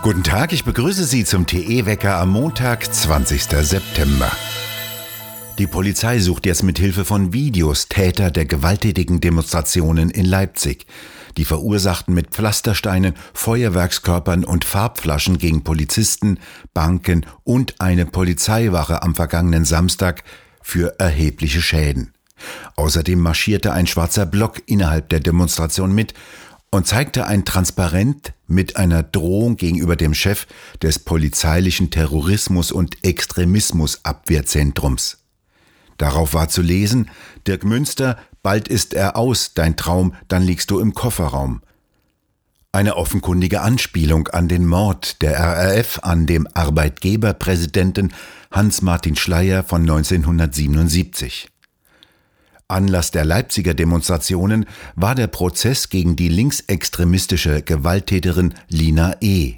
Guten Tag, ich begrüße Sie zum TE-Wecker am Montag, 20. September. Die Polizei sucht jetzt mit Hilfe von Videos Täter der gewalttätigen Demonstrationen in Leipzig. Die verursachten mit Pflastersteinen, Feuerwerkskörpern und Farbflaschen gegen Polizisten, Banken und eine Polizeiwache am vergangenen Samstag für erhebliche Schäden. Außerdem marschierte ein schwarzer Block innerhalb der Demonstration mit und zeigte ein Transparent mit einer Drohung gegenüber dem Chef des polizeilichen Terrorismus- und Extremismusabwehrzentrums. Darauf war zu lesen, Dirk Münster, bald ist er aus, dein Traum, dann liegst du im Kofferraum. Eine offenkundige Anspielung an den Mord der RAF an dem Arbeitgeberpräsidenten Hans-Martin Schleyer von 1977. Anlass der Leipziger Demonstrationen war der Prozess gegen die linksextremistische Gewalttäterin Lina E.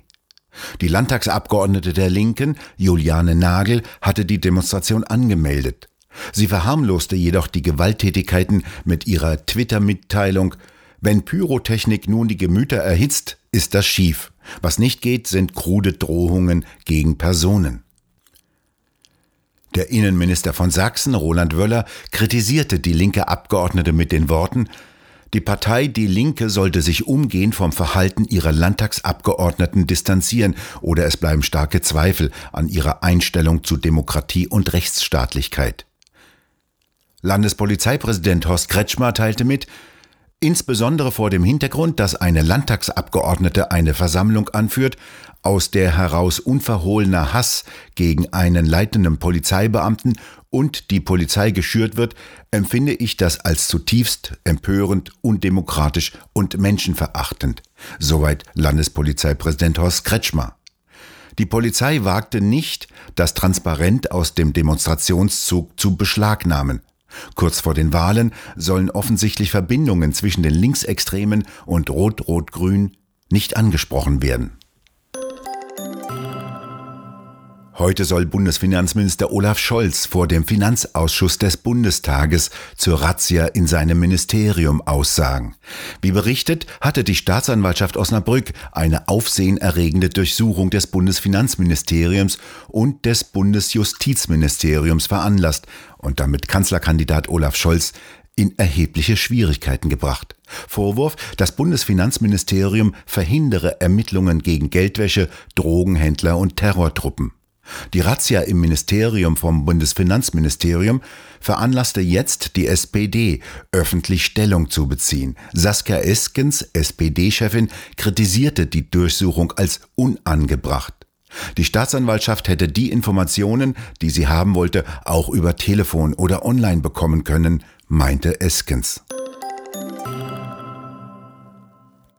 Die Landtagsabgeordnete der Linken, Juliane Nagel, hatte die Demonstration angemeldet. Sie verharmloste jedoch die Gewalttätigkeiten mit ihrer Twitter-Mitteilung Wenn Pyrotechnik nun die Gemüter erhitzt, ist das schief. Was nicht geht, sind krude Drohungen gegen Personen. Der Innenminister von Sachsen, Roland Wöller, kritisierte die linke Abgeordnete mit den Worten, die Partei Die Linke sollte sich umgehend vom Verhalten ihrer Landtagsabgeordneten distanzieren oder es bleiben starke Zweifel an ihrer Einstellung zu Demokratie und Rechtsstaatlichkeit. Landespolizeipräsident Horst Kretschmer teilte mit, insbesondere vor dem Hintergrund, dass eine Landtagsabgeordnete eine Versammlung anführt, aus der heraus unverhohlener Hass gegen einen leitenden Polizeibeamten und die Polizei geschürt wird, empfinde ich das als zutiefst empörend, undemokratisch und menschenverachtend. Soweit Landespolizeipräsident Horst Kretschmer. Die Polizei wagte nicht, das Transparent aus dem Demonstrationszug zu beschlagnahmen. Kurz vor den Wahlen sollen offensichtlich Verbindungen zwischen den Linksextremen und Rot-Rot-Grün nicht angesprochen werden. Heute soll Bundesfinanzminister Olaf Scholz vor dem Finanzausschuss des Bundestages zur Razzia in seinem Ministerium aussagen. Wie berichtet, hatte die Staatsanwaltschaft Osnabrück eine aufsehenerregende Durchsuchung des Bundesfinanzministeriums und des Bundesjustizministeriums veranlasst und damit Kanzlerkandidat Olaf Scholz in erhebliche Schwierigkeiten gebracht. Vorwurf, das Bundesfinanzministerium verhindere Ermittlungen gegen Geldwäsche, Drogenhändler und Terrortruppen. Die Razzia im Ministerium vom Bundesfinanzministerium veranlasste jetzt die SPD, öffentlich Stellung zu beziehen. Saskia Eskens, SPD-Chefin, kritisierte die Durchsuchung als unangebracht. Die Staatsanwaltschaft hätte die Informationen, die sie haben wollte, auch über Telefon oder online bekommen können, meinte Eskens.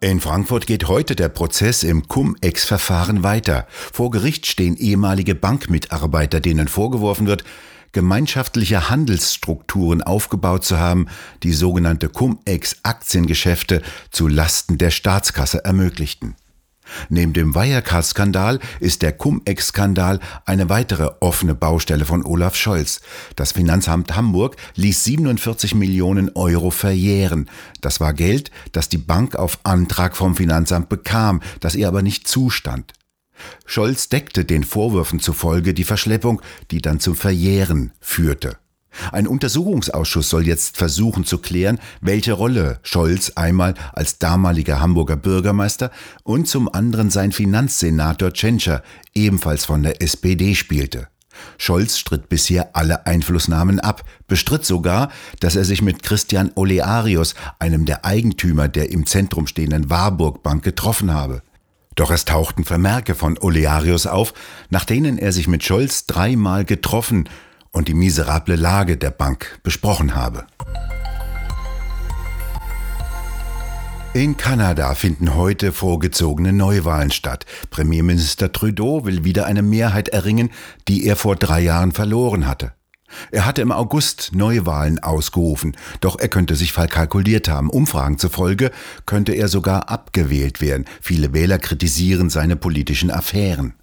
In Frankfurt geht heute der Prozess im Cum-Ex-Verfahren weiter. Vor Gericht stehen ehemalige Bankmitarbeiter, denen vorgeworfen wird, gemeinschaftliche Handelsstrukturen aufgebaut zu haben, die sogenannte Cum-Ex-Aktiengeschäfte zu Lasten der Staatskasse ermöglichten. Neben dem Wirecard-Skandal ist der Cum-Ex-Skandal eine weitere offene Baustelle von Olaf Scholz. Das Finanzamt Hamburg ließ 47 Millionen Euro verjähren. Das war Geld, das die Bank auf Antrag vom Finanzamt bekam, das ihr aber nicht zustand. Scholz deckte den Vorwürfen zufolge die Verschleppung, die dann zum Verjähren führte. Ein Untersuchungsausschuss soll jetzt versuchen zu klären, welche Rolle Scholz einmal als damaliger Hamburger Bürgermeister und zum anderen sein Finanzsenator Tschentscher, ebenfalls von der SPD, spielte. Scholz stritt bisher alle Einflussnahmen ab, bestritt sogar, dass er sich mit Christian Olearius, einem der Eigentümer der im Zentrum stehenden Warburg Bank, getroffen habe. Doch es tauchten Vermerke von Olearius auf, nach denen er sich mit Scholz dreimal getroffen und die miserable Lage der Bank besprochen habe. In Kanada finden heute vorgezogene Neuwahlen statt. Premierminister Trudeau will wieder eine Mehrheit erringen, die er vor drei Jahren verloren hatte. Er hatte im August Neuwahlen ausgerufen, doch er könnte sich verkalkuliert haben. Umfragen zufolge könnte er sogar abgewählt werden. Viele Wähler kritisieren seine politischen Affären.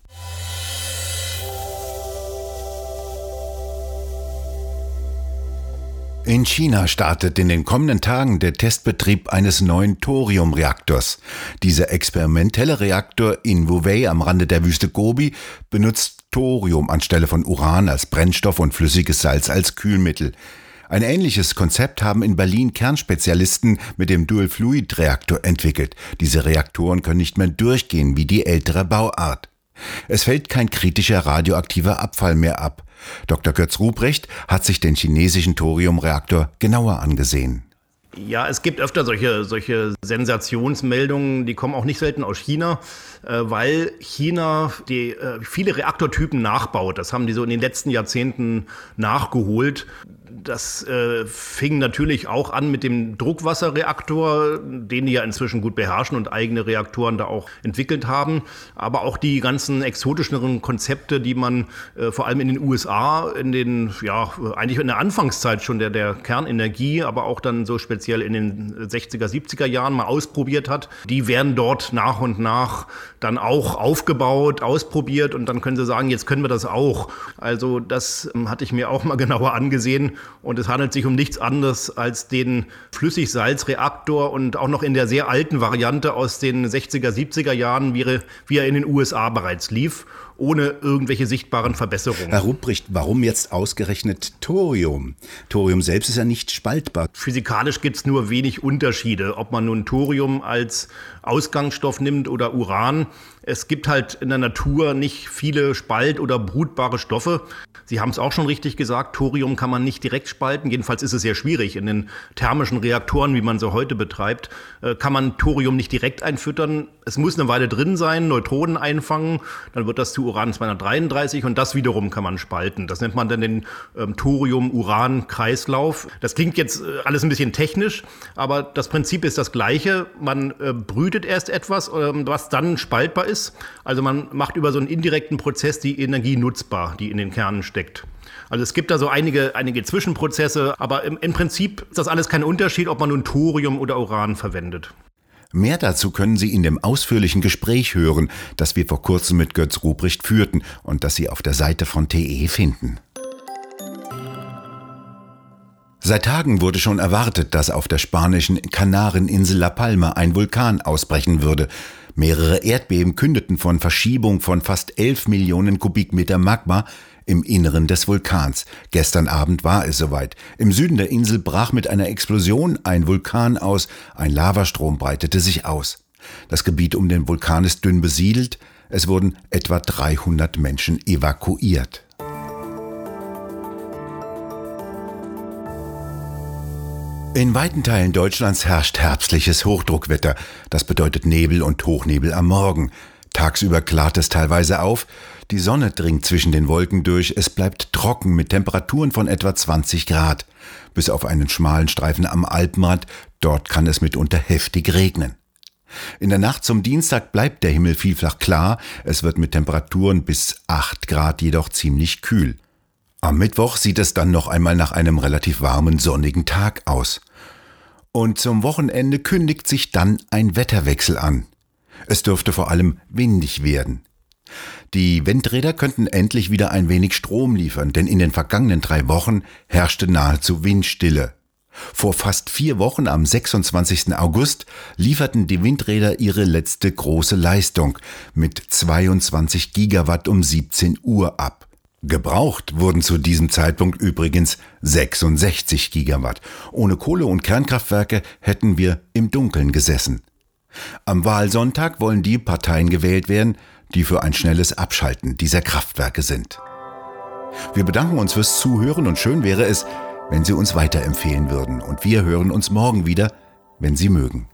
In China startet in den kommenden Tagen der Testbetrieb eines neuen Thoriumreaktors. Dieser experimentelle Reaktor in Wuvei am Rande der Wüste Gobi benutzt Thorium anstelle von Uran als Brennstoff und flüssiges Salz als Kühlmittel. Ein ähnliches Konzept haben in Berlin Kernspezialisten mit dem Dual-Fluid-Reaktor entwickelt. Diese Reaktoren können nicht mehr durchgehen wie die ältere Bauart. Es fällt kein kritischer radioaktiver Abfall mehr ab. Dr. Götz Ruprecht hat sich den chinesischen Thoriumreaktor genauer angesehen. Ja, es gibt öfter solche, solche Sensationsmeldungen, die kommen auch nicht selten aus China, äh, weil China die, äh, viele Reaktortypen nachbaut. Das haben die so in den letzten Jahrzehnten nachgeholt das äh, fing natürlich auch an mit dem Druckwasserreaktor, den die ja inzwischen gut beherrschen und eigene Reaktoren da auch entwickelt haben. Aber auch die ganzen exotischeren Konzepte, die man äh, vor allem in den USA in den, ja, eigentlich in der Anfangszeit schon der, der Kernenergie, aber auch dann so speziell in den 60er, 70er Jahren mal ausprobiert hat, die werden dort nach und nach dann auch aufgebaut, ausprobiert und dann können sie sagen, jetzt können wir das auch. Also das ähm, hatte ich mir auch mal genauer angesehen und es handelt sich um nichts anderes als den Flüssigsalzreaktor und auch noch in der sehr alten Variante aus den 60er, 70er Jahren, wie er in den USA bereits lief ohne irgendwelche sichtbaren Verbesserungen. Herr Rupprecht, warum jetzt ausgerechnet Thorium? Thorium selbst ist ja nicht spaltbar. Physikalisch gibt es nur wenig Unterschiede, ob man nun Thorium als Ausgangsstoff nimmt oder Uran. Es gibt halt in der Natur nicht viele spalt- oder brutbare Stoffe. Sie haben es auch schon richtig gesagt, Thorium kann man nicht direkt spalten. Jedenfalls ist es sehr schwierig. In den thermischen Reaktoren, wie man sie heute betreibt, äh, kann man Thorium nicht direkt einfüttern. Es muss eine Weile drin sein, Neutronen einfangen, dann wird das zu Uran-233 und das wiederum kann man spalten. Das nennt man dann den ähm, Thorium-Uran-Kreislauf. Das klingt jetzt äh, alles ein bisschen technisch, aber das Prinzip ist das gleiche. Man äh, brütet erst etwas, ähm, was dann spaltbar ist. Also man macht über so einen indirekten Prozess die Energie nutzbar, die in den Kernen steckt. Also es gibt da so einige, einige Zwischenprozesse, aber im, im Prinzip ist das alles kein Unterschied, ob man nun Thorium oder Uran verwendet. Mehr dazu können Sie in dem ausführlichen Gespräch hören, das wir vor kurzem mit Götz Ruprecht führten und das Sie auf der Seite von TE finden. Seit Tagen wurde schon erwartet, dass auf der spanischen Kanareninsel La Palma ein Vulkan ausbrechen würde. Mehrere Erdbeben kündeten von Verschiebung von fast 11 Millionen Kubikmeter Magma im Inneren des Vulkans. Gestern Abend war es soweit. Im Süden der Insel brach mit einer Explosion ein Vulkan aus, ein Lavastrom breitete sich aus. Das Gebiet um den Vulkan ist dünn besiedelt, es wurden etwa 300 Menschen evakuiert. In weiten Teilen Deutschlands herrscht herbstliches Hochdruckwetter. Das bedeutet Nebel und Hochnebel am Morgen. Tagsüber klart es teilweise auf, die Sonne dringt zwischen den Wolken durch, es bleibt trocken mit Temperaturen von etwa 20 Grad. Bis auf einen schmalen Streifen am Alpenrand, dort kann es mitunter heftig regnen. In der Nacht zum Dienstag bleibt der Himmel vielfach klar, es wird mit Temperaturen bis 8 Grad jedoch ziemlich kühl. Am Mittwoch sieht es dann noch einmal nach einem relativ warmen, sonnigen Tag aus. Und zum Wochenende kündigt sich dann ein Wetterwechsel an. Es dürfte vor allem windig werden. Die Windräder könnten endlich wieder ein wenig Strom liefern, denn in den vergangenen drei Wochen herrschte nahezu Windstille. Vor fast vier Wochen am 26. August lieferten die Windräder ihre letzte große Leistung mit 22 Gigawatt um 17 Uhr ab. Gebraucht wurden zu diesem Zeitpunkt übrigens 66 Gigawatt. Ohne Kohle- und Kernkraftwerke hätten wir im Dunkeln gesessen. Am Wahlsonntag wollen die Parteien gewählt werden, die für ein schnelles Abschalten dieser Kraftwerke sind. Wir bedanken uns fürs Zuhören und schön wäre es, wenn Sie uns weiterempfehlen würden. Und wir hören uns morgen wieder, wenn Sie mögen.